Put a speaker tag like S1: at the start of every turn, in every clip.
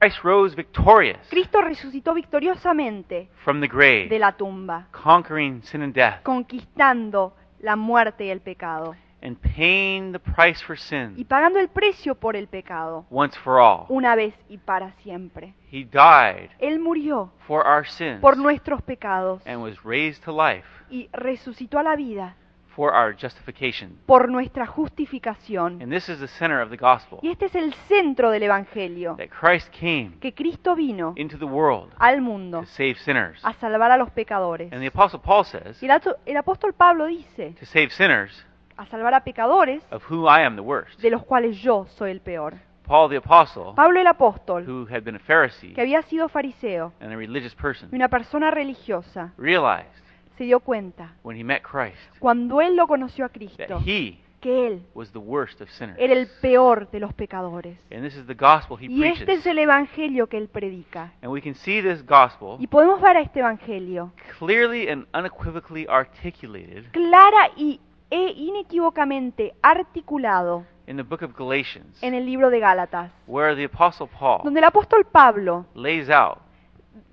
S1: Christ rose victorious
S2: Cristo resucitó victoriosamente
S1: from the
S2: de
S1: grave,
S2: la tumba,
S1: conquering sin and death,
S2: conquistando la muerte y el pecado
S1: and paying the price for
S2: y
S1: sin
S2: pagando el precio por el pecado,
S1: once for all.
S2: una vez y para siempre.
S1: He died
S2: Él murió
S1: for our sins
S2: por nuestros pecados
S1: and was raised to life
S2: y resucitó a la vida
S1: for our justification.
S2: por nuestra justificación.
S1: And this is the center of the gospel
S2: Y este es el centro del Evangelio,
S1: that Christ came
S2: que Cristo vino
S1: into the world
S2: al mundo
S1: to save sinners.
S2: a salvar a los pecadores.
S1: And the Apostle Paul says,
S2: Y el, ato- el apóstol Pablo dice,
S1: to save sinners,
S2: a salvar a pecadores,
S1: of who I am the worst.
S2: de los cuales yo soy el peor.
S1: Paul the Apostle,
S2: Pablo el apóstol,
S1: who had been a Pharisee
S2: que había sido fariseo
S1: and a religious person,
S2: y una persona religiosa,
S1: realized
S2: se dio cuenta,
S1: when he met Christ
S2: cuando él lo conoció a
S1: that
S2: Cristo,
S1: he
S2: que él
S1: was the worst of sinners.
S2: era el peor de los pecadores.
S1: And this is the gospel he
S2: Y este
S1: preaches.
S2: es el Evangelio que él predica.
S1: And we can see this gospel
S2: Y podemos ver a este Evangelio
S1: clearly and unequivocally articulated
S2: clara y e inequívocamente articulado
S1: in the book of Galatians,
S2: en el libro de Gálatas,
S1: where the Apostle Paul
S2: donde el apóstol Pablo
S1: lays out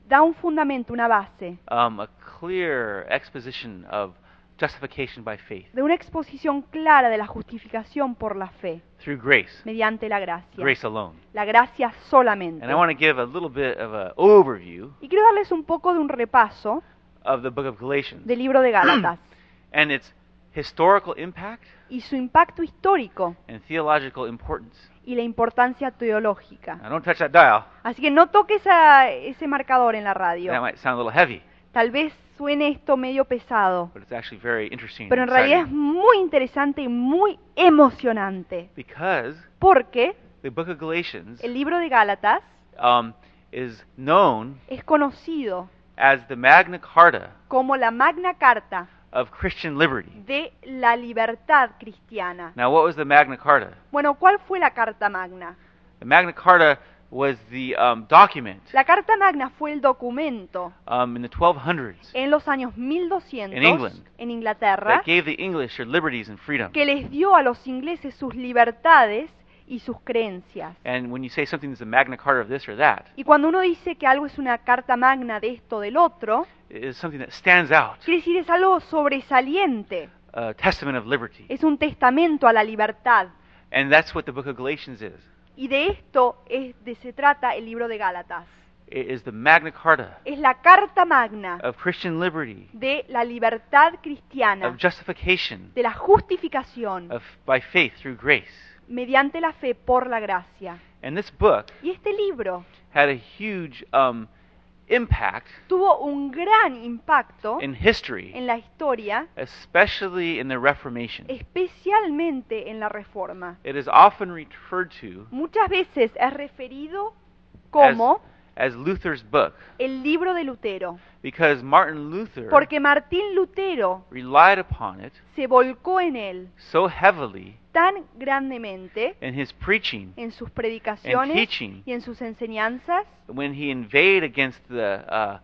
S2: da un fundamento, una base,
S1: um, a clear exposition of justification by faith
S2: de una exposición clara de la justificación por la fe,
S1: through grace,
S2: mediante la gracia.
S1: grace alone.
S2: La gracia solamente.
S1: And I want to give a little bit of an overview
S2: Y quiero darles un poco de un repaso
S1: of the book of Galatians
S2: del libro de Gálatas
S1: and its historical impact
S2: y su impacto histórico
S1: and theological importance.
S2: y la importancia teológica.
S1: Now, don't touch that dial.
S2: Así que no toques a ese marcador en la radio.
S1: That might sound a little heavy,
S2: Tal vez suene esto medio pesado,
S1: but it's actually very interesting.
S2: pero en
S1: and
S2: realidad es
S1: exciting
S2: muy interesante y muy emocionante,
S1: because
S2: porque
S1: the book of Galatians
S2: el libro de Gálatas
S1: um, is known
S2: es conocido
S1: as the Magna Carta
S2: como la Magna Carta
S1: of Christian liberty.
S2: de la libertad cristiana.
S1: Now, what was the Magna Carta?
S2: Bueno, ¿cuál fue la Carta Magna?
S1: The Magna Carta was the um, document
S2: La Carta Magna fue el documento
S1: um, in the 1200s
S2: en los años 1200
S1: In England.
S2: en Inglaterra
S1: that gave the English their liberties and freedom.
S2: que les dio a los ingleses sus libertades y sus creencias.
S1: And when you say something is Magna Carta of this or that,
S2: Y cuando uno dice que algo es una carta magna de esto o del otro,
S1: is something that stands out,
S2: quiere decir es algo sobresaliente,
S1: a testament of liberty.
S2: es un testamento a la libertad.
S1: And that's what the book of Galatians is.
S2: Y de esto es de se trata el libro de Gálatas.
S1: It is the Magna Carta
S2: Es la carta magna
S1: of Christian liberty,
S2: de la libertad cristiana,
S1: of justification,
S2: de la justificación
S1: of by faith through grace.
S2: mediante la fe por la gracia.
S1: And this book
S2: Y este libro
S1: had a huge um, impact
S2: tuvo un gran impacto
S1: in history,
S2: en la historia,
S1: especially in the Reformation.
S2: especialmente en la Reforma.
S1: It is often referred to
S2: Muchas veces es referido como
S1: as Luther's book
S2: el libro de Lutero,
S1: because Martin Luther
S2: porque Martín Lutero
S1: relied upon it
S2: se volcó en él
S1: so heavily
S2: tan grandemente
S1: in his preaching
S2: en sus
S1: and
S2: predicaciones
S1: teaching
S2: y en sus enseñanzas
S1: when he against the uh,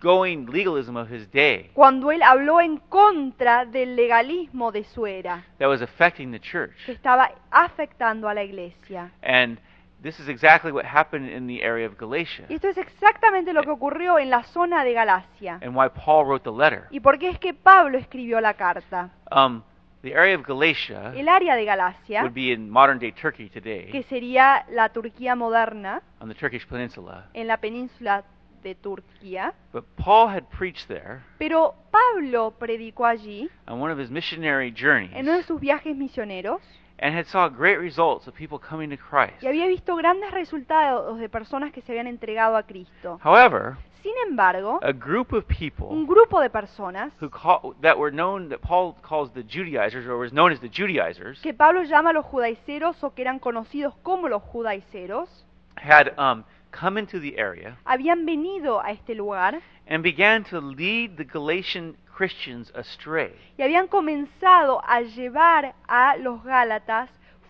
S1: going legalism of his day
S2: cuando él habló en contra del legalismo de su era,
S1: that was affecting the church.
S2: que estaba afectando a la iglesia.
S1: And this is exactly what happened in the area of Galatia
S2: Y esto es exactamente lo que ocurrió en la zona de Galacia.
S1: and why Paul wrote the letter.
S2: ¿Y por qué es que Pablo escribió la carta?
S1: Um, the area of Galatia
S2: El área de Galacia,
S1: would be in modern day Turkey
S2: que
S1: today,
S2: sería la Turquía moderna,
S1: on the Turkish peninsula.
S2: en la península de Turquía,
S1: But Paul had preached there
S2: pero Pablo predicó allí
S1: on one of his missionary journeys
S2: en uno de sus viajes misioneros
S1: and had saw great results of people coming to Christ.
S2: y había visto grandes resultados de personas que se habían entregado a Cristo.
S1: However,
S2: Sin embargo,
S1: a group of people
S2: un grupo de personas
S1: who call, that were known that Paul calls the Judaizers or was known as the Judaizers
S2: que Pablo llama los judaiceros o que eran conocidos como los judaiceros,
S1: had um, come into the area
S2: habían venido a este lugar
S1: and began to lead the Galatian Christians astray.
S2: y habían comenzado a llevar a los Gálatas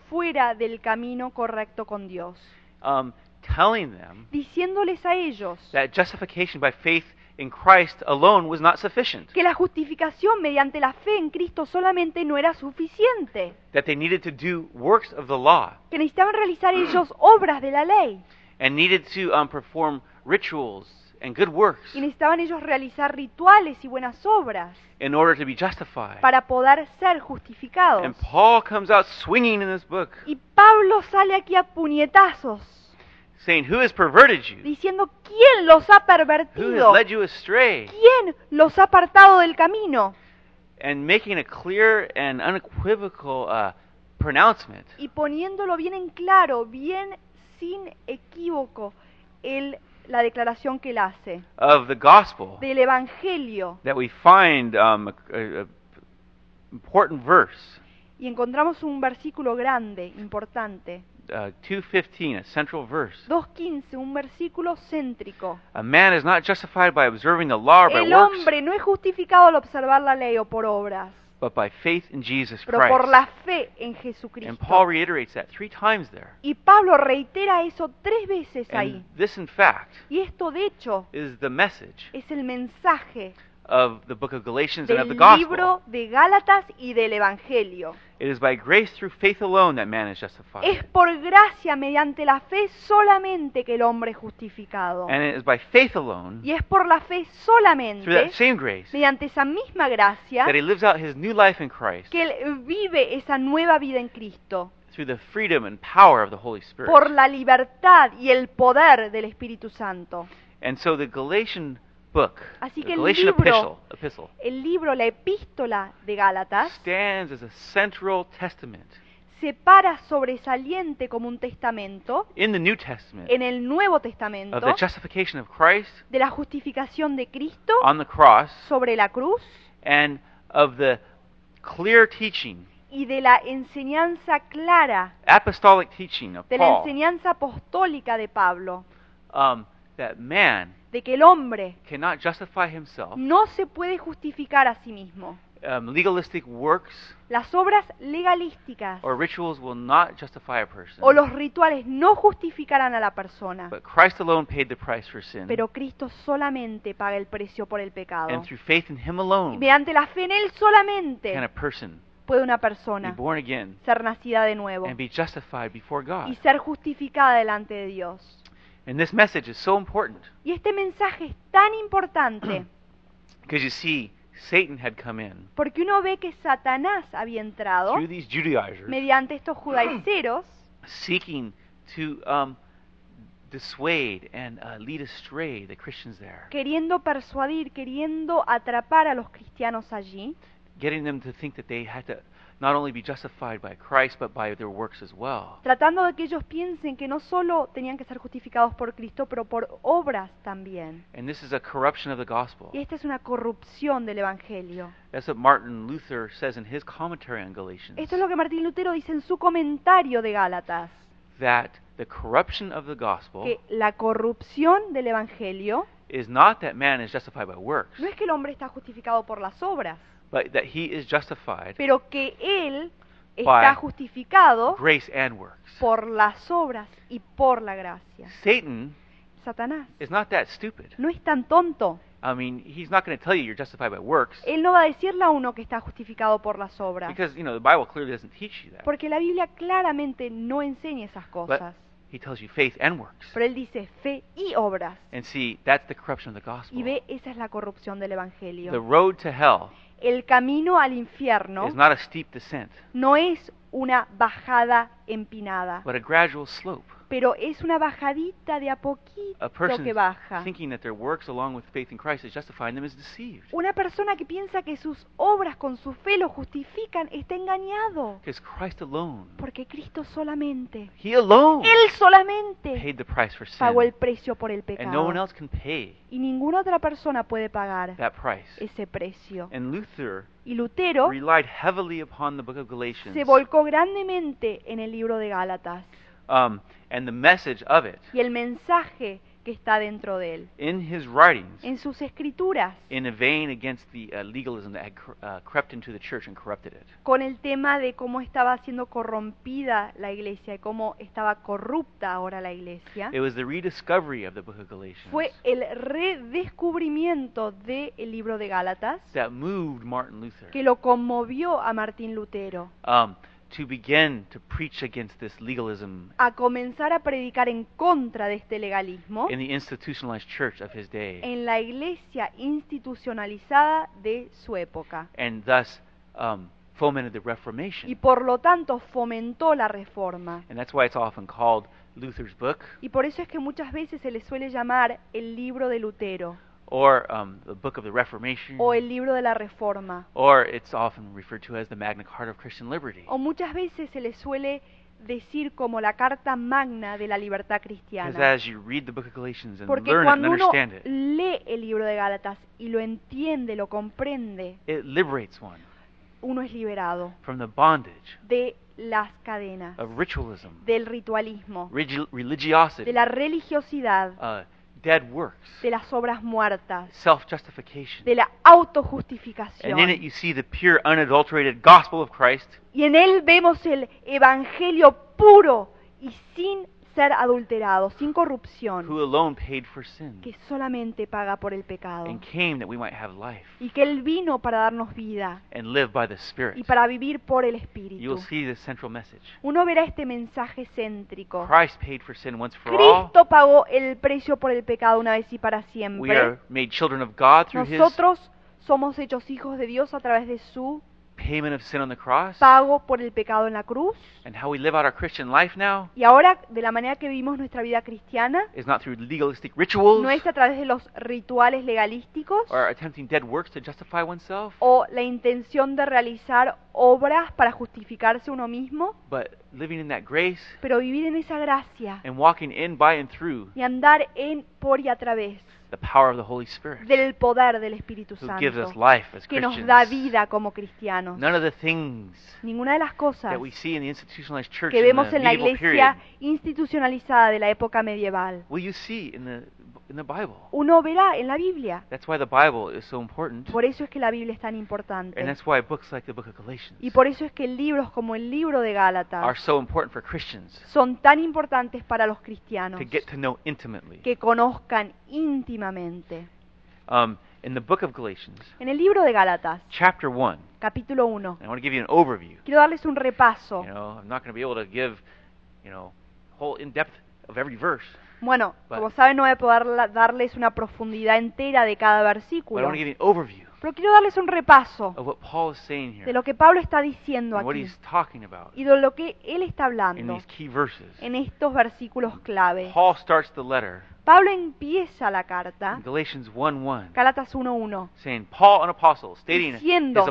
S2: fuera del camino correcto con Dios,
S1: um, telling them
S2: diciéndoles a ellos
S1: that justification by faith in Christ alone was not sufficient,
S2: que la justificación mediante la fe en Cristo solamente no era suficiente,
S1: that they needed to do works of the law.
S2: que necesitaban realizar ellos obras de la ley.
S1: and needed to um, perform rituals and good works
S2: y necesitaban ellos realizar rituales y buenas obras
S1: in order to be justified.
S2: para poder ser justificados.
S1: And Paul comes out swinging in this book,
S2: Y Pablo sale aquí a puñetazos
S1: saying, Who has perverted you?
S2: diciendo quién los ha
S1: Who has
S2: pervertido,
S1: led you astray?
S2: quién los ha apartado del camino
S1: And making a clear and unequivocal uh, pronouncement.
S2: Y poniéndolo bien en claro, bien sin equívoco, el, la declaración que él hace.
S1: Of the gospel.
S2: Del Evangelio.
S1: that we find um, a, a- a important verse,
S2: Y encontramos un versículo grande, importante,
S1: uh, 215, a central verse.
S2: 2.15, un versículo céntrico.
S1: A man is not justified by observing the law or by
S2: El
S1: works,
S2: hombre no es justificado al observar la ley o por obras,
S1: but by faith in Jesus
S2: pero por
S1: Christ.
S2: la fe en
S1: And
S2: Jesucristo.
S1: Paul reiterates that three times there.
S2: Y Pablo reitera eso tres veces ahí.
S1: And this, in fact,
S2: Y esto, de hecho,
S1: is the message
S2: es el mensaje
S1: of the book of Galatians and of
S2: del
S1: the gospel.
S2: libro de Gálatas y del Evangelio.
S1: It is by grace through faith alone that man is justified.
S2: Es por gracia mediante la fe solamente que el hombre es justificado.
S1: And it is by faith alone,
S2: Y es por la fe
S1: through that
S2: solamente,
S1: same grace,
S2: mediante esa misma gracia,
S1: that he lives out his new life in Christ
S2: que él vive esa nueva vida en Cristo.
S1: through the freedom and power of the Holy Spirit.
S2: Por la libertad y el poder del Espíritu Santo.
S1: And so the Galatian book,
S2: Así
S1: the
S2: que el libro-
S1: epistle, epistle
S2: El libro, la epístola de Gálatas,
S1: stands as a central testament
S2: se para sobresaliente como un testamento
S1: in the New Testament
S2: en el Nuevo
S1: of
S2: Testamento
S1: the justification of Christ
S2: de la justificación de Cristo
S1: on the cross
S2: sobre la cruz
S1: and of the clear teaching,
S2: y de la enseñanza clara,
S1: apostolic teaching of
S2: de la enseñanza apostólica de Pablo,
S1: um, that man
S2: de que el hombre
S1: cannot justify himself.
S2: no se puede justificar a sí mismo.
S1: Um, legalistic works
S2: Las obras legalísticas
S1: or rituals will not justify a person.
S2: o los rituales no justificarán a la persona,
S1: But Christ alone paid the price for sin.
S2: pero Cristo solamente paga el precio por el pecado.
S1: And through faith in Him
S2: Y
S1: alone
S2: mediante la fe en Él
S1: can a
S2: solamente
S1: person
S2: puede una
S1: be
S2: persona
S1: born again
S2: ser nacida de nuevo
S1: and be justified before God.
S2: y ser justificada delante de Dios.
S1: And this message is so important.
S2: Y este mensaje es tan importante.
S1: Because you see, Satan had come in
S2: porque uno ve que Satanás había entrado
S1: through these Judaizers
S2: mediante estos judaiceros
S1: seeking to um, dissuade and uh, lead astray the Christians there,
S2: queriendo persuadir, queriendo atrapar a los cristianos allí,
S1: getting them to think that they had to not only be justified by Christ but by their works as well.
S2: tratando de que ellos piensen que no solo tenían que ser justificados por Cristo, pero por obras también.
S1: And this is a corruption of the gospel.
S2: Y esta es una corrupción del Evangelio.
S1: That's what Martin Luther says in his commentary on Galatians.
S2: Esto es lo que Martín Lutero dice en su comentario de Gálatas,
S1: That the corruption of the gospel
S2: que la corrupción del Evangelio
S1: is not that man is justified by works,
S2: no es que el hombre está justificado por las obras,
S1: but that he is justified
S2: pero que él está justificado
S1: grace and works.
S2: por las obras y por la gracia.
S1: Satan
S2: Satanás
S1: is not that stupid.
S2: no es tan tonto.
S1: I mean, he's not going to tell you you're justified by works
S2: Él no va a decirle a uno que está justificado por las obras,
S1: because, you know, the Bible clearly doesn't teach you that.
S2: porque la Biblia claramente no enseña esas
S1: But
S2: cosas.
S1: he tells you faith and works.
S2: Pero él dice fe y obras.
S1: And see, that's the corruption of the gospel.
S2: Y ve, esa es la corrupción del
S1: The
S2: Evangelio.
S1: road to hell
S2: El camino al infierno
S1: is not a steep descent,
S2: no es una bajada empinada,
S1: but a gradual slope.
S2: Pero es una bajadita de a poquito
S1: person
S2: que baja. Una persona que piensa que sus obras con su fe lo justifican está engañado, porque Cristo solamente,
S1: He alone
S2: Él solamente
S1: paid the price for
S2: pagó el precio por el
S1: And no one
S2: pecado.
S1: else can pay
S2: Y ninguna otra persona puede pagar
S1: that price.
S2: ese precio.
S1: And Luther
S2: Y Lutero
S1: relied heavily upon the book of Galatians
S2: se volcó grandemente en el libro de Gálatas
S1: um, and the message of it
S2: y el mensaje que está dentro de él,
S1: in his writings
S2: en sus escrituras,
S1: in a vein against the uh, legalism that had cr- uh, crept into the church and corrupted it.
S2: con el tema de cómo estaba siendo corrompida la iglesia y cómo estaba corrupta ahora la iglesia,
S1: It was the rediscovery of the book of Galatians
S2: fue el redescubrimiento del libro de Gálatas
S1: that moved Martin Luther.
S2: que lo conmovió a Martín Lutero.
S1: Um, to begin to preach against this legalism
S2: a comenzar a predicar en contra de este legalismo
S1: in the institutionalized church of his day,
S2: en la iglesia institucionalizada de su época.
S1: and thus um, fomented the
S2: Y
S1: Reformation.
S2: por lo tanto fomentó la reforma.
S1: And that's why it's often called Luther's book
S2: Y por eso es que muchas veces se le suele llamar el libro de Lutero
S1: or um, the book of the Reformation,
S2: o el libro de la reforma.
S1: or it's often referred to as the Magna Carta of Christian Liberty.
S2: O muchas veces se le suele decir como la carta magna de la libertad
S1: Because
S2: cristiana.
S1: as you read the book of Galatians and
S2: Porque
S1: learn it and
S2: cuando uno
S1: understand it,
S2: lee el libro de Gálatas y lo entiende, lo comprende,
S1: it liberates one
S2: uno es liberado
S1: from the bondage
S2: de las cadenas,
S1: of ritualism,
S2: del ritualismo,
S1: religiosity,
S2: de la religiosidad,
S1: uh, dead works,
S2: de las obras muertas,
S1: self-justification.
S2: de la
S1: And in it
S2: autojustificación.
S1: you see the pure, unadulterated gospel of Christ,
S2: Y en él vemos el evangelio puro y sin ser adulterado, sin corrupción,
S1: who alone paid for sin
S2: que solamente paga por el pecado.
S1: and came that we might have life
S2: Y que él vino para darnos vida
S1: and live by the
S2: y
S1: Spirit.
S2: para vivir por el
S1: You
S2: Espíritu.
S1: will see the central message.
S2: Uno verá este mensaje céntrico.
S1: Christ paid for sin once for all.
S2: Cristo pagó el precio por el pecado una vez y para
S1: We
S2: siempre.
S1: are made children of God through His
S2: Nosotros somos hechos hijos de Dios a través de su
S1: payment of sin on the cross.
S2: pago por el pecado en la cruz.
S1: And how we live out our Christian life now
S2: Y ahora, de la manera que vivimos nuestra vida cristiana,
S1: is not through legalistic rituals
S2: no es a través de los rituales legalísticos
S1: or attempting dead works to justify oneself,
S2: o la intención de realizar obras para justificarse uno mismo,
S1: but living in that grace
S2: pero vivir en esa gracia
S1: and walking in, by, and through
S2: y andar en, por y a través
S1: the power of the Holy Spirit
S2: del poder del Espíritu
S1: who gives us
S2: Santo
S1: life as
S2: que nos da
S1: Christians.
S2: vida como cristianos.
S1: None of the things
S2: Ninguna de las cosas
S1: that we see in the institutionalized church
S2: que
S1: in
S2: vemos
S1: the
S2: en la
S1: medieval
S2: iglesia
S1: period
S2: institucionalizada de la época medieval,
S1: will you see in the in the Bible.
S2: uno verá en la Biblia.
S1: That's why the Bible is so important,
S2: Por eso es que la Biblia es tan importante.
S1: and that's why books like the Book of Galatians
S2: Y por eso es que libros como el libro de
S1: are
S2: Gálatas
S1: so important for Christians
S2: son tan importantes para los cristianos
S1: to get to know intimately.
S2: que conozcan íntimamente.
S1: Um, in the Book of Galatians,
S2: En el libro de Gálatas,
S1: chapter one,
S2: capítulo 1,
S1: I want to give you an overview.
S2: quiero darles un repaso.
S1: You know, I'm not going to be able to give, you know, whole in depth of every verse,
S2: Bueno,
S1: Vale.
S2: como saben, no voy a poder darles una profundidad entera de cada
S1: but I
S2: versículo,
S1: want to give you an overview
S2: pero quiero darles un repaso de lo que Pablo está diciendo aquí y de lo que él está hablando en estos versículos clave. Pablo empieza la carta,
S1: in Galatians 1:1,
S2: Gálatas 1.1,
S1: saying, Paul, an apostle, stating
S2: Diciendo-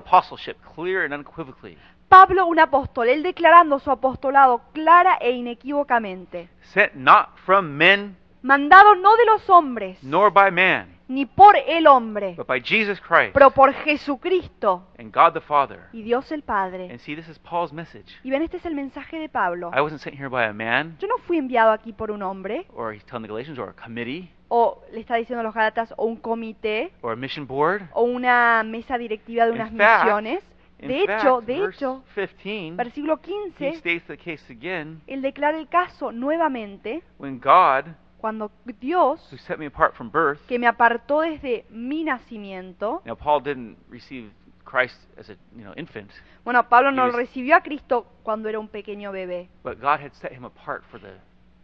S2: Pablo un apóstol, él declarando su apostolado clara e inequívocamente,
S1: sent not from men,
S2: mandado no de los hombres,
S1: nor by man,
S2: ni por el hombre,
S1: but by Jesus Christ
S2: pero por Jesucristo
S1: and God the Father.
S2: y Dios el Padre.
S1: And see, this is Paul's message.
S2: Y ven, este es el mensaje de Pablo.
S1: I wasn't sent here by a man,
S2: Yo no fui enviado aquí por un hombre,
S1: or he's telling the Galatians, or a committee,
S2: o le está diciendo a los Gálatas, o un comité,
S1: or a mission board.
S2: o una mesa directiva de
S1: In
S2: unas
S1: fact,
S2: misiones. De
S1: fact,
S2: hecho, de hecho,
S1: 15,
S2: versículo
S1: he
S2: 15,
S1: states the case again
S2: él declara el caso nuevamente
S1: when God,
S2: cuando Dios,
S1: who set me apart from birth,
S2: que me apartó desde mi nacimiento,
S1: now Paul didn't receive Christ as a you know infant,
S2: bueno, Pablo no
S1: was-
S2: recibió a Cristo cuando era un pequeño bebé,
S1: but God had set him apart for the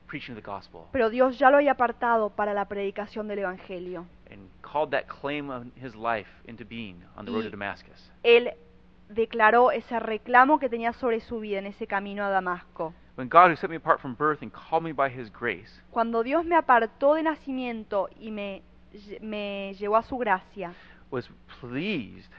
S1: preaching of the gospel
S2: pero Dios ya lo había apartado para la predicación del Evangelio.
S1: and called that claim of his life into being on the road to
S2: Y-
S1: Damascus.
S2: Él declaró ese reclamo que tenía sobre su vida en ese camino a Damasco. Cuando Dios me apartó de nacimiento y me, me llevó a su gracia,
S1: was pleased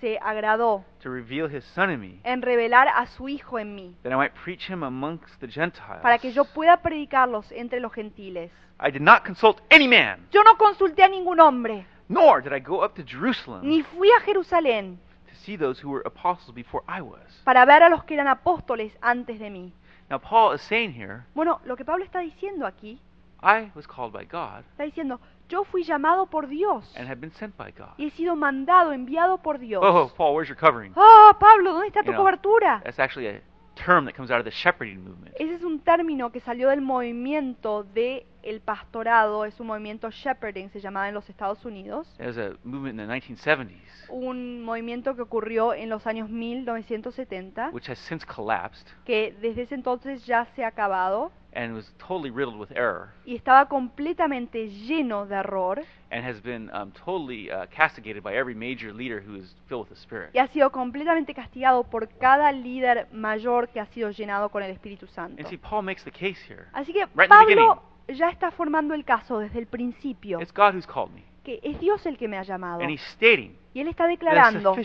S2: se agradó
S1: to reveal his son in me,
S2: en revelar a su Hijo en mí,
S1: that I might preach him amongst the Gentiles.
S2: para que yo pueda predicarlos entre los gentiles.
S1: I did not consult any man,
S2: Yo no consulté a ningún hombre,
S1: nor did I go up to Jerusalem
S2: ni fui a Jerusalén
S1: see those who were apostles before I was.
S2: para ver a los que eran apóstoles antes de mí.
S1: Now, Paul is saying here,
S2: Bueno, lo que Pablo está diciendo aquí,
S1: I was called by God
S2: está diciendo, yo fui llamado por Dios
S1: and been sent by God.
S2: y he sido mandado, enviado por Dios.
S1: Oh, Paul, where's your covering?
S2: Oh, Pablo, ¿dónde está
S1: You
S2: tu
S1: know,
S2: cobertura?
S1: That's actually a term that comes out of the shepherding movement.
S2: Ese es un término que salió del movimiento de el pastorado, es un movimiento shepherding, se llamaba en los Estados Unidos,
S1: It was a movement in the 1970s,
S2: un movimiento que ocurrió en los años 1970,
S1: which has since collapsed.
S2: que desde ese entonces ya se ha acabado
S1: and was totally riddled with error
S2: y estaba completamente lleno de error
S1: and has been um, totally uh, castigated by every major leader who is filled with the Spirit.
S2: y ha sido completamente castigado por cada líder mayor que ha sido llenado con el Espíritu Santo.
S1: And see, Paul makes the case here.
S2: Así que
S1: Right in the
S2: Pablo ya está formando el caso desde el principio,
S1: It's God who's called me.
S2: que es Dios el que me ha llamado.
S1: And he's stating
S2: Y él está declarando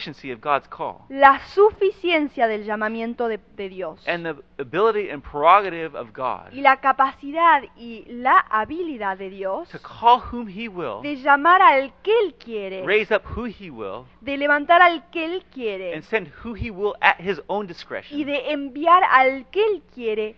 S2: la suficiencia del llamamiento de, de Dios
S1: and the ability and prerogative of God
S2: y la capacidad y la habilidad de Dios
S1: to call whom he will,
S2: de llamar al que él quiere,
S1: raise up who he will,
S2: de levantar al que él quiere
S1: and send who he will at his own
S2: y
S1: discretion,
S2: de enviar al que él quiere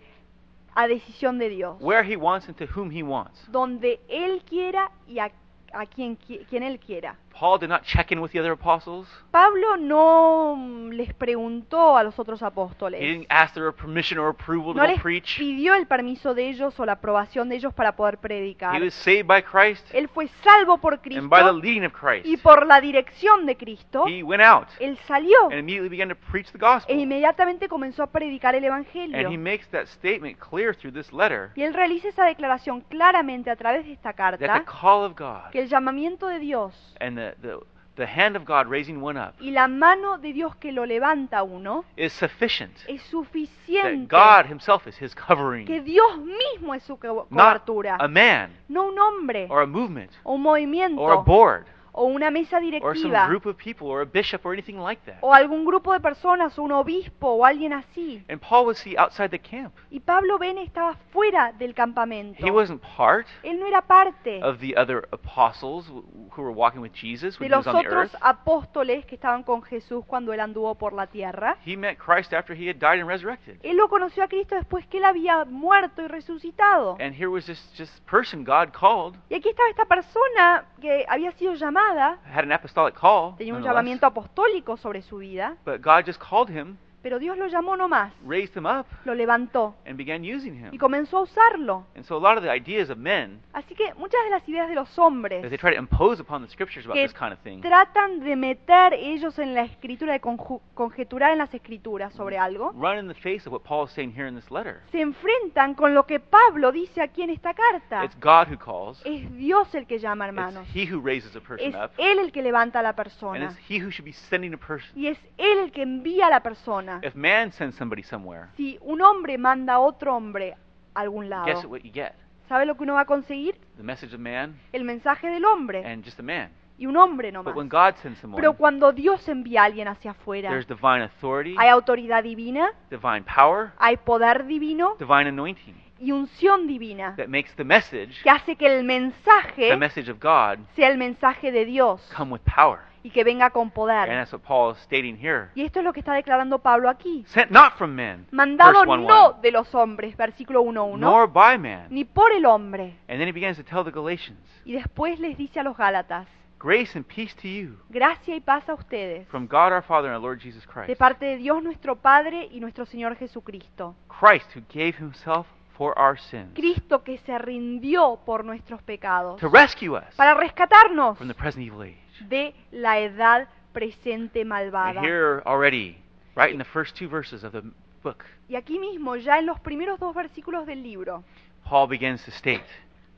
S2: a decisión de Dios,
S1: where he wants and to whom he wants.
S2: donde él quiera y a, a quien, qui- quien él quiera.
S1: Paul did not check in with the other apostles.
S2: Pablo no les preguntó a los otros
S1: He
S2: apóstoles,
S1: didn't ask their permission or approval to
S2: no
S1: go
S2: les
S1: preach.
S2: pidió el permiso de ellos o la aprobación de ellos para poder
S1: He
S2: predicar.
S1: was saved by Christ
S2: Él fue salvo por
S1: and by the
S2: Cristo
S1: leading of Christ.
S2: y por la dirección de Cristo,
S1: He went out
S2: él salió
S1: and immediately began to preach the
S2: e
S1: gospel.
S2: inmediatamente comenzó a predicar el
S1: And he
S2: Evangelio.
S1: makes that statement clear through this letter
S2: Y él realiza esa declaración claramente a través de esta
S1: that the
S2: carta,
S1: call of God
S2: que el llamamiento de Dios
S1: and the, the, the hand of God raising one up
S2: y la mano de Dios que lo levanta uno
S1: is sufficient.
S2: es
S1: That
S2: suficiente,
S1: God himself is his covering,
S2: que Dios mismo es su co-
S1: not
S2: cobertura,
S1: a man
S2: no un hombre
S1: or a movement
S2: o un
S1: or a board
S2: o una mesa
S1: or some
S2: directiva
S1: group of people or a bishop or anything like that.
S2: o algún grupo de personas o un obispo o alguien así.
S1: And Paul was see outside the camp.
S2: Y Pablo Ben estaba fuera del campamento.
S1: He wasn't part
S2: Él no era parte
S1: of the other apostles who who were walking with Jesus
S2: de
S1: when he was
S2: los
S1: on the
S2: otros apóstoles que estaban con Jesús cuando él anduvo por la tierra.
S1: He met Christ after he had died and resurrected.
S2: Él lo conoció a Cristo después que él había muerto y resucitado.
S1: And here was this just person God called,
S2: Y aquí estaba esta persona que había sido llamada,
S1: had an apostolic call,
S2: tenía un llamamiento apostólico sobre su vida,
S1: but God just called him,
S2: pero Dios lo llamó nomás,
S1: raised him up,
S2: lo levantó
S1: and began using
S2: y
S1: him.
S2: comenzó a usarlo.
S1: And so a lot of the ideas of men
S2: Así que muchas de las ideas de los
S1: that
S2: hombres
S1: they try to impose upon the scriptures about
S2: que
S1: this kind of thing
S2: tratan de meter ellos en la escritura, de conjeturar en las escrituras sobre algo,
S1: run in the face of what Paul is saying here in this letter.
S2: se enfrentan con lo que Pablo dice aquí en esta carta.
S1: It's God who calls.
S2: Es Dios el que llama,
S1: It's
S2: hermanos.
S1: He who raises a
S2: Es
S1: person up.
S2: Él el que levanta a la
S1: And
S2: persona.
S1: it's He who should be sending a person.
S2: Y es Él el que envía a la persona.
S1: If man sends somebody somewhere,
S2: Si un hombre manda a otro hombre a algún
S1: guess
S2: lado,
S1: what you get?
S2: ¿sabe lo que uno va a conseguir?
S1: The message of man
S2: El mensaje del hombre.
S1: and just a man.
S2: Y un hombre
S1: But when
S2: nomás.
S1: God sends someone,
S2: Pero cuando Dios envía a alguien hacia afuera,
S1: there's divine authority,
S2: hay autoridad divina,
S1: divine power,
S2: hay poder divino
S1: divine anointing
S2: y unción divina
S1: that makes the message,
S2: que hace que el
S1: the
S2: mensaje
S1: message of God,
S2: sea el mensaje de Dios
S1: come with power.
S2: Y que venga con
S1: And
S2: poder.
S1: that's what Paul is stating here.
S2: Y esto es lo que está declarando Pablo aquí.
S1: Sent not from men,
S2: Mandado
S1: verse 1,
S2: no
S1: 1,
S2: de los hombres, versículo 1.1,
S1: nor by man.
S2: ni por el hombre.
S1: And then he begins to tell the Galatians,
S2: Y después les dice a los Gálatas,
S1: grace and peace to you
S2: gracia y paz a ustedes,
S1: from God our Father and our Lord Jesus
S2: de
S1: Christ.
S2: parte de Dios nuestro Padre y nuestro Señor Jesucristo.
S1: Christ who gave himself for our sins
S2: Cristo que se rindió por nuestros pecados,
S1: to rescue us
S2: para rescatarnos
S1: from the present evil age.
S2: de la edad presente
S1: And
S2: malvada.
S1: here already, right in the first two verses of the book,
S2: Y aquí mismo, ya en los primeros dos versículos del libro,
S1: Paul begins to state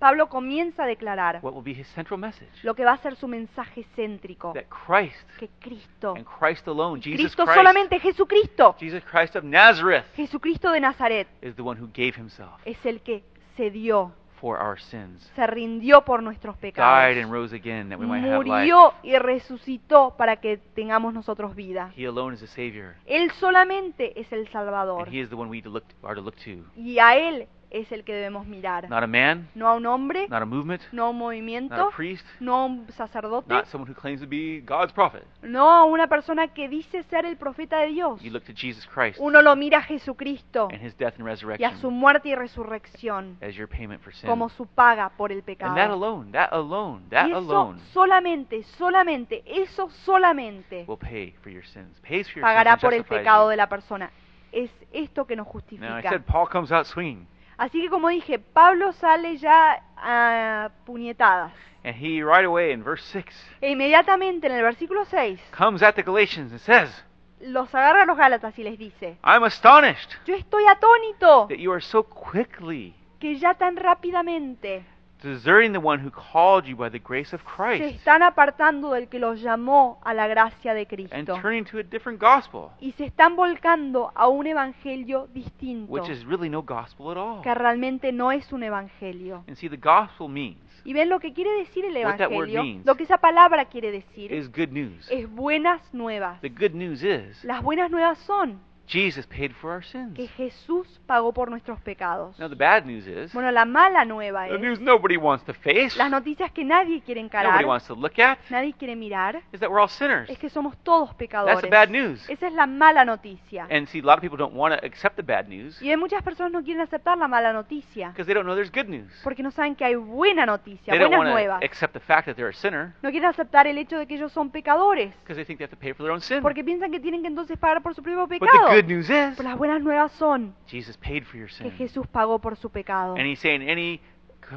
S2: Pablo comienza a declarar
S1: what will be his central message
S2: lo que va a ser su mensaje céntrico,
S1: that Christ
S2: que Cristo,
S1: and Christ alone, Jesus
S2: Cristo
S1: Christ,
S2: solamente Jesucristo,
S1: Jesus Christ of Nazareth,
S2: Jesucristo de Nazaret,
S1: is the one who gave himself
S2: es el que se dio,
S1: for our sins,
S2: se rindió por nuestros
S1: died
S2: pecados,
S1: and rose again that we might have life.
S2: murió y resucitó para que tengamos nosotros vida.
S1: He alone is the Savior,
S2: Él solamente es el Salvador.
S1: And He is the one we look, are to look to.
S2: y a Él es el que debemos mirar.
S1: Not a man,
S2: No a un hombre,
S1: not a movement,
S2: no a un
S1: not a
S2: movimiento,
S1: priest,
S2: no a un sacerdote,
S1: not someone who claims to be God's prophet.
S2: no a una persona que dice ser el profeta de Dios.
S1: You look to Jesus Christ
S2: Uno lo mira a Jesucristo
S1: and His death and
S2: y a su
S1: resurrection
S2: muerte y resurrección
S1: as your payment for sin.
S2: como su paga por el
S1: And that
S2: pecado.
S1: alone, that alone, that
S2: Y eso
S1: alone
S2: solamente, solamente, eso solamente
S1: will pay for your sins. Pays for your
S2: pagará
S1: sins
S2: por el pecado
S1: you.
S2: de la persona. es esto que nos
S1: Now, I
S2: justifica.
S1: said Paul comes out swinging,
S2: Así que como dije, Pablo sale ya a puñetadas.
S1: and he right away in verse 6
S2: E inmediatamente en el versículo 6
S1: comes at the Galatians and says,
S2: los agarra a los Gálatas y les dice,
S1: I'm astonished
S2: yo estoy atónito
S1: that you are so quickly
S2: que ya tan rápidamente
S1: deserting the one who called you by the grace of
S2: se
S1: Christ
S2: están apartando del que los llamó a la gracia de
S1: and
S2: Cristo
S1: turning to a different gospel,
S2: y se están volcando a un evangelio distinto
S1: which is really no gospel at all.
S2: que realmente no es un evangelio.
S1: And see, the gospel means
S2: Y ven lo que quiere decir el evangelio,
S1: means
S2: lo que esa palabra quiere decir
S1: is good news.
S2: es buenas nuevas.
S1: The good news is
S2: Las buenas nuevas son
S1: Jesus paid for our sins.
S2: que Jesús pagó por nuestros pecados.
S1: Now, the bad news is
S2: Bueno, la mala nueva
S1: the
S2: es
S1: news nobody wants to face,
S2: las noticias que nadie quiere encarar,
S1: nobody wants to look at,
S2: nadie quiere mirar,
S1: is that we're all sinners.
S2: es que somos todos
S1: That's
S2: pecadores.
S1: the bad news.
S2: Esa es la mala noticia.
S1: And see, a lot of people don't want to accept the bad news
S2: Y hay muchas personas no quieren aceptar la mala noticia
S1: because they don't know there's good news.
S2: porque no saben que hay buena noticia,
S1: They don't
S2: buenas
S1: want
S2: nuevas.
S1: to accept the fact that they're a sinner
S2: No quieren aceptar el hecho de que ellos son pecadores
S1: because they think they have to pay for their own sin.
S2: porque piensan que tienen que entonces pagar por su propio
S1: But
S2: pecado.
S1: The good news is
S2: Pero las buenas nuevas son
S1: Jesus paid for your
S2: que
S1: sin.
S2: Jesús pagó por su pecado.
S1: And he's saying any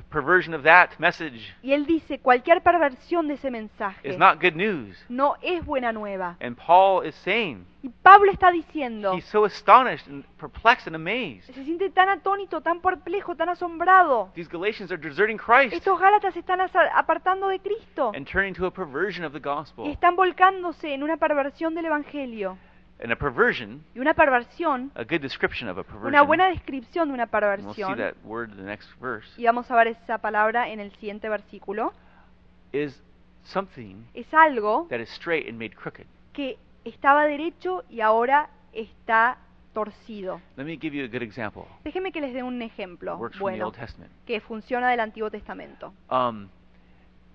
S1: perversion of that message
S2: Y él dice, cualquier perversión de ese mensaje
S1: is not good news.
S2: no es buena nueva.
S1: And Paul is saying
S2: Y Pablo está diciendo,
S1: he's so astonished and perplexed and amazed.
S2: se siente tan atónito, tan perplejo, tan asombrado.
S1: These Galatians are deserting Christ
S2: Estos Gálatas se están asa- apartando de Cristo
S1: and turning to a perversion of the
S2: y
S1: gospel.
S2: están volcándose en una perversión del Evangelio.
S1: And a perversion,
S2: Y una perversión,
S1: a good description of a
S2: una
S1: perversion,
S2: buena descripción de una
S1: and we'll see
S2: perversión,
S1: that word in the next verse,
S2: y vamos a ver esa palabra en el siguiente versículo,
S1: is something
S2: es algo
S1: that is straight and made crooked.
S2: que estaba derecho y ahora está torcido.
S1: Let me give you a good example.
S2: Déjenme que les dé un ejemplo
S1: Works from the
S2: bueno
S1: Old Testament.
S2: que funciona del Antiguo Testamento.
S1: Um,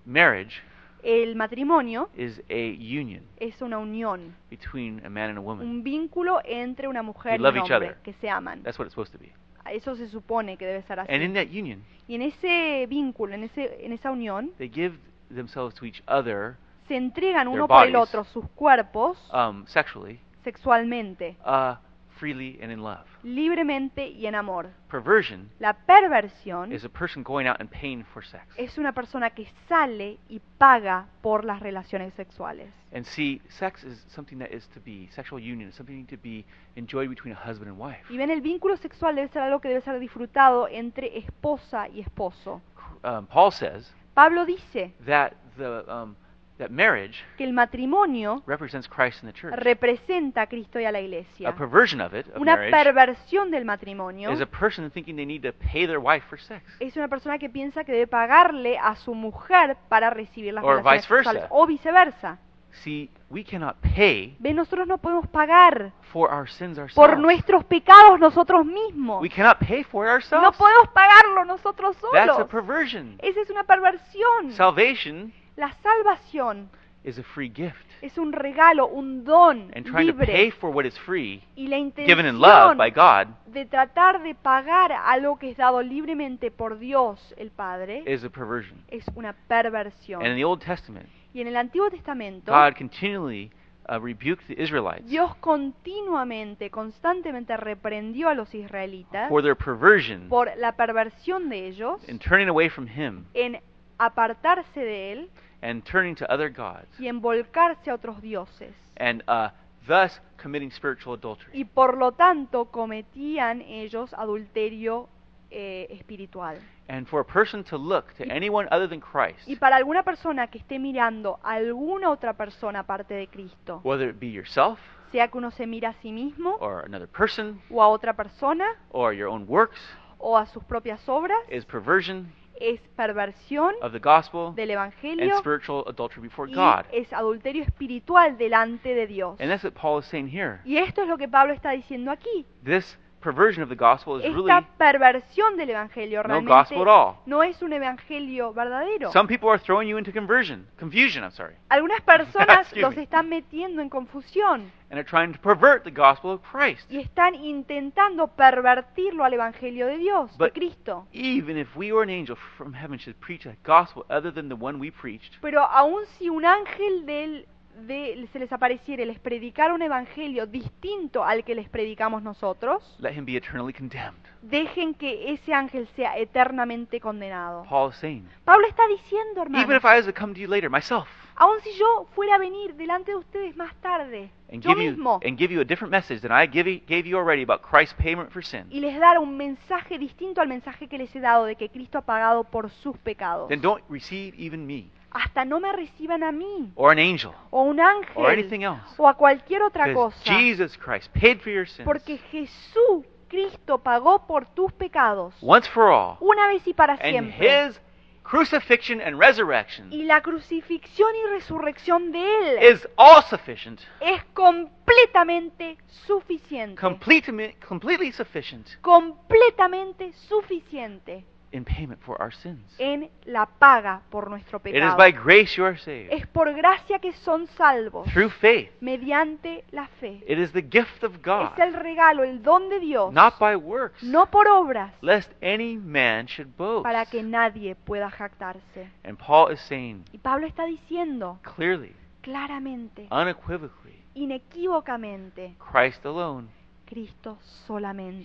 S1: marriage
S2: El matrimonio
S1: is a union
S2: es una unión,
S1: between a man and a woman.
S2: un vínculo entre una mujer
S1: They
S2: y
S1: love
S2: un
S1: each
S2: hombre
S1: other.
S2: que se aman.
S1: That's what it's supposed to be.
S2: Eso se supone que debe ser así.
S1: And in that union,
S2: Y en ese vínculo, en, ese, en esa unión,
S1: they give themselves to each other
S2: se entregan
S1: Their
S2: uno por el
S1: bodies.
S2: otro sus cuerpos
S1: um, sexually,
S2: sexualmente,
S1: uh, freely, and in love.
S2: libremente y en amor.
S1: Perversion
S2: La perversión
S1: is a person going out and paying for sex.
S2: es una persona que sale y paga por las relaciones sexuales.
S1: And see, sex is something that is to be, sexual union is something to be enjoyed between a husband and wife.
S2: Y ven, el vínculo sexual debe ser algo que debe ser disfrutado entre esposa y esposo.
S1: Um, Paul says
S2: Pablo dice
S1: that the um, that marriage
S2: que el matrimonio
S1: represents Christ in the church.
S2: representa a Cristo y a la
S1: A
S2: iglesia.
S1: perversion of it, of
S2: Una
S1: marriage,
S2: perversión del matrimonio
S1: is a person thinking they need to pay their wife for sex.
S2: es una persona que piensa que debe pagarle a su mujer para recibir las
S1: Or
S2: relaciones
S1: vice versa.
S2: o viceversa.
S1: See, we cannot pay
S2: Ve, nosotros no podemos pagar
S1: for our sins ourselves.
S2: por nuestros pecados nosotros mismos.
S1: We cannot pay for it
S2: No
S1: ourselves.
S2: podemos pagarlo nosotros
S1: That's a
S2: solos.
S1: perversion.
S2: Esa es una perversión.
S1: Salvation
S2: La salvación
S1: is a free gift.
S2: es un regalo, un don
S1: And trying to pay
S2: libre.
S1: for what is free,
S2: Y la
S1: given in love
S2: intención
S1: by God,
S2: de tratar de pagar algo que es dado libremente por Dios el Padre
S1: is a perversion.
S2: es una perversión.
S1: And in the Old Testament,
S2: Y en el Antiguo Testamento,
S1: God continually uh, rebuked the Israelites
S2: Dios continuamente, constantemente reprendió a los israelitas
S1: for their perversion
S2: por la perversión de ellos
S1: in turning away from Him
S2: en apartarse de Él
S1: and turning to other gods,
S2: y en volcarse a otros dioses.
S1: and uh, thus committing spiritual adultery.
S2: Y por lo tanto cometían ellos adulterio eh, espiritual.
S1: And for a person to look to anyone other than Christ,
S2: Y para alguna persona que esté mirando a alguna otra persona aparte de Cristo,
S1: whether it be yourself
S2: sea que uno se mira a sí mismo
S1: or another person
S2: o a otra persona
S1: or your own works,
S2: o a sus propias obras,
S1: is perversion
S2: es perversión
S1: of the gospel
S2: del
S1: and
S2: Evangelio
S1: spiritual adultery before
S2: y
S1: God.
S2: es adulterio espiritual delante de Dios.
S1: And that's what Paul is saying here.
S2: Y esto es lo que Pablo está diciendo aquí.
S1: This perversion of the gospel is really
S2: Esta perversión del Evangelio
S1: no
S2: realmente
S1: gospel at all.
S2: no es un Evangelio verdadero.
S1: Some people are throwing you into conversion, confusion, I'm sorry,
S2: Algunas personas
S1: Excuse
S2: los
S1: me.
S2: están metiendo en confusión
S1: and are trying to pervert the gospel of Christ.
S2: y están intentando pervertirlo al Evangelio de Dios, de
S1: But-
S2: Cristo.
S1: Even if we or an angel from heaven should preach a gospel other than the one we preached,
S2: Pero aun si un ángel del de- se les apareciere, les predicara un evangelio distinto al que les predicamos nosotros,
S1: let him be eternally condemned.
S2: dejen que ese ángel sea eternamente condenado.
S1: Paul is saying,
S2: Pablo está diciendo,
S1: even
S2: hermano,
S1: if I was to come to you later myself
S2: aun si yo fuera a venir delante de ustedes más tarde,
S1: and
S2: yo
S1: give you
S2: mismo,
S1: and give you a different message than I give, gave you already about Christ's payment for sin,
S2: y les dar un mensaje distinto al mensaje que les he dado de que Cristo ha pagado por sus pecados,
S1: then don't receive even me
S2: hasta no me reciban a mí,
S1: or an angel.
S2: O un
S1: or anything
S2: ángel,
S1: else.
S2: o a cualquier otra cosa.
S1: Jesus Christ paid for your sins.
S2: Porque Jesús, Cristo, pagó por tus pecados.
S1: Once for all,
S2: una vez y para
S1: and
S2: siempre.
S1: his crucifixion and resurrection
S2: Y la crucifixión y resurrección de Él
S1: is all sufficient,
S2: es completamente suficiente.
S1: completely, completely sufficient.
S2: Completamente suficiente
S1: in payment for our sins.
S2: en la paga por nuestro
S1: It is
S2: pecado.
S1: by grace you are saved
S2: Es por gracia que son salvos
S1: through faith.
S2: mediante la fe.
S1: It is the gift of God,
S2: Es el regalo, el don de Dios,
S1: not by works,
S2: no por obras,
S1: lest any man should boast.
S2: para que nadie pueda jactarse.
S1: And Paul is saying
S2: Y Pablo está diciendo
S1: clearly,
S2: claramente,
S1: unequivocally,
S2: inequívocamente,
S1: Christ alone,
S2: Cristo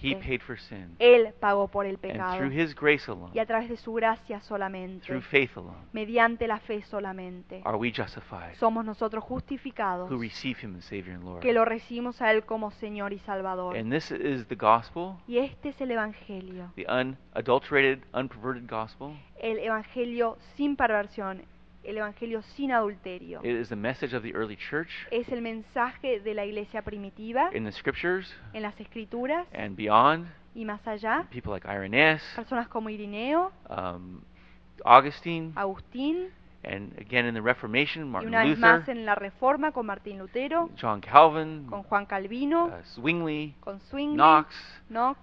S1: He paid for sin.
S2: Él pagó por el
S1: And
S2: pecado.
S1: through His grace alone,
S2: Y a través de su gracia solamente,
S1: through faith alone,
S2: mediante la fe solamente,
S1: are we justified
S2: somos nosotros justificados
S1: who receive Him as Savior and Lord.
S2: que lo recibimos a Él como Señor y Salvador.
S1: And this is the gospel,
S2: Y este es el Evangelio,
S1: the unadulterated, unperverted gospel.
S2: el Evangelio sin perversión, el Evangelio sin adulterio.
S1: It is the message of the early church
S2: Es el mensaje de la iglesia primitiva
S1: in the scriptures
S2: en las escrituras
S1: and beyond.
S2: y más allá.
S1: People like Irenaeus,
S2: Personas como Irineo,
S1: um, Augustine,
S2: Agustín,
S1: and again in the Reformation,
S2: y
S1: Martin
S2: una vez
S1: Luther,
S2: más en la Reforma con Martín Lutero,
S1: John Calvin,
S2: con Juan Calvino,
S1: uh, Zwingli,
S2: con Zwingli,
S1: Knox,
S2: Knox,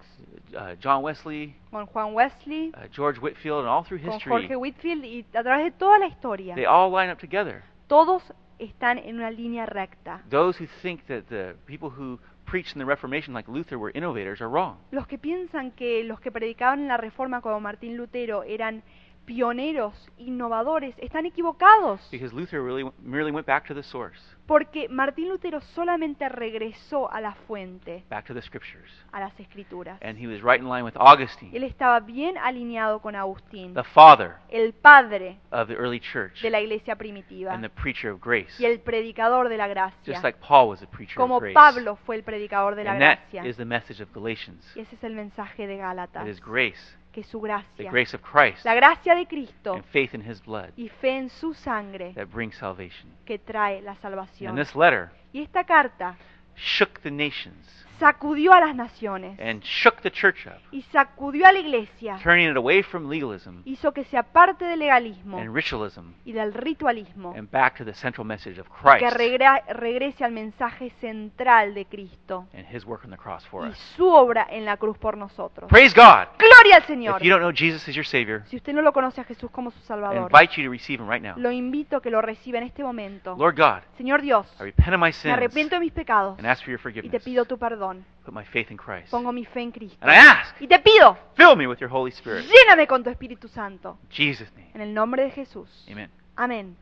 S1: uh, John Wesley,
S2: con Juan Wesley,
S1: uh, George Whitfield, and all through
S2: con
S1: history,
S2: Jorge Whitfield y a través de toda la historia.
S1: they all line up together.
S2: Todos están en una línea recta.
S1: Those who think that the people who preached in the Reformation, like Luther, were innovators are wrong.
S2: Los que piensan que los que predicaban en la Reforma como Martín Lutero eran pioneros, innovadores, están equivocados.
S1: Because Luther really merely went back to the source,
S2: Porque Martín Lutero solamente regresó a la fuente,
S1: back to the scriptures.
S2: a las escrituras.
S1: And he was right in line with Augustine,
S2: Él estaba bien alineado con Agustín,
S1: the father
S2: el padre
S1: of the early church
S2: de la iglesia primitiva
S1: and the preacher of grace.
S2: y el predicador de la
S1: Just
S2: gracia,
S1: like Paul was a preacher
S2: como
S1: of grace.
S2: Pablo fue el predicador de la
S1: and that
S2: gracia.
S1: is the message of Galatians.
S2: Y ese es el mensaje de Gálatas,
S1: It is grace,
S2: que su
S1: the
S2: gracia,
S1: grace of Christ,
S2: la gracia de Cristo
S1: and faith in his blood
S2: y fe en su sangre
S1: that brings salvation.
S2: que trae la
S1: And
S2: salvación.
S1: this letter
S2: Y esta carta
S1: shook the nations
S2: sacudió a las naciones
S1: and shook the church up,
S2: y sacudió a la iglesia,
S1: turning it away from legalism
S2: hizo que se aparte del legalismo
S1: and ritualism
S2: y del ritualismo
S1: and back to the central message of
S2: y que
S1: Christ
S2: regra- regrese al mensaje central de Cristo
S1: and his work on the cross for
S2: y
S1: us.
S2: su obra en la cruz por nosotros.
S1: Praise God!
S2: Gloria al Señor.
S1: If you don't know Jesus as your Savior,
S2: Si usted no lo conoce a Jesús como su
S1: I
S2: Salvador,
S1: invite you to receive Him right now.
S2: lo invito a que lo reciba en este momento.
S1: Lord God,
S2: Señor Dios,
S1: I repent of my
S2: me
S1: sins
S2: arrepiento de mis pecados
S1: and ask for your
S2: y te
S1: forgiveness.
S2: pido tu perdón.
S1: Put my faith in Christ.
S2: Pongo mi fe en Cristo.
S1: And I ask,
S2: Y te pido,
S1: fill me with your Holy Spirit.
S2: lléname con tu Espíritu Santo.
S1: In Jesus' name.
S2: En el nombre de Jesús.
S1: Amen.
S2: Amén.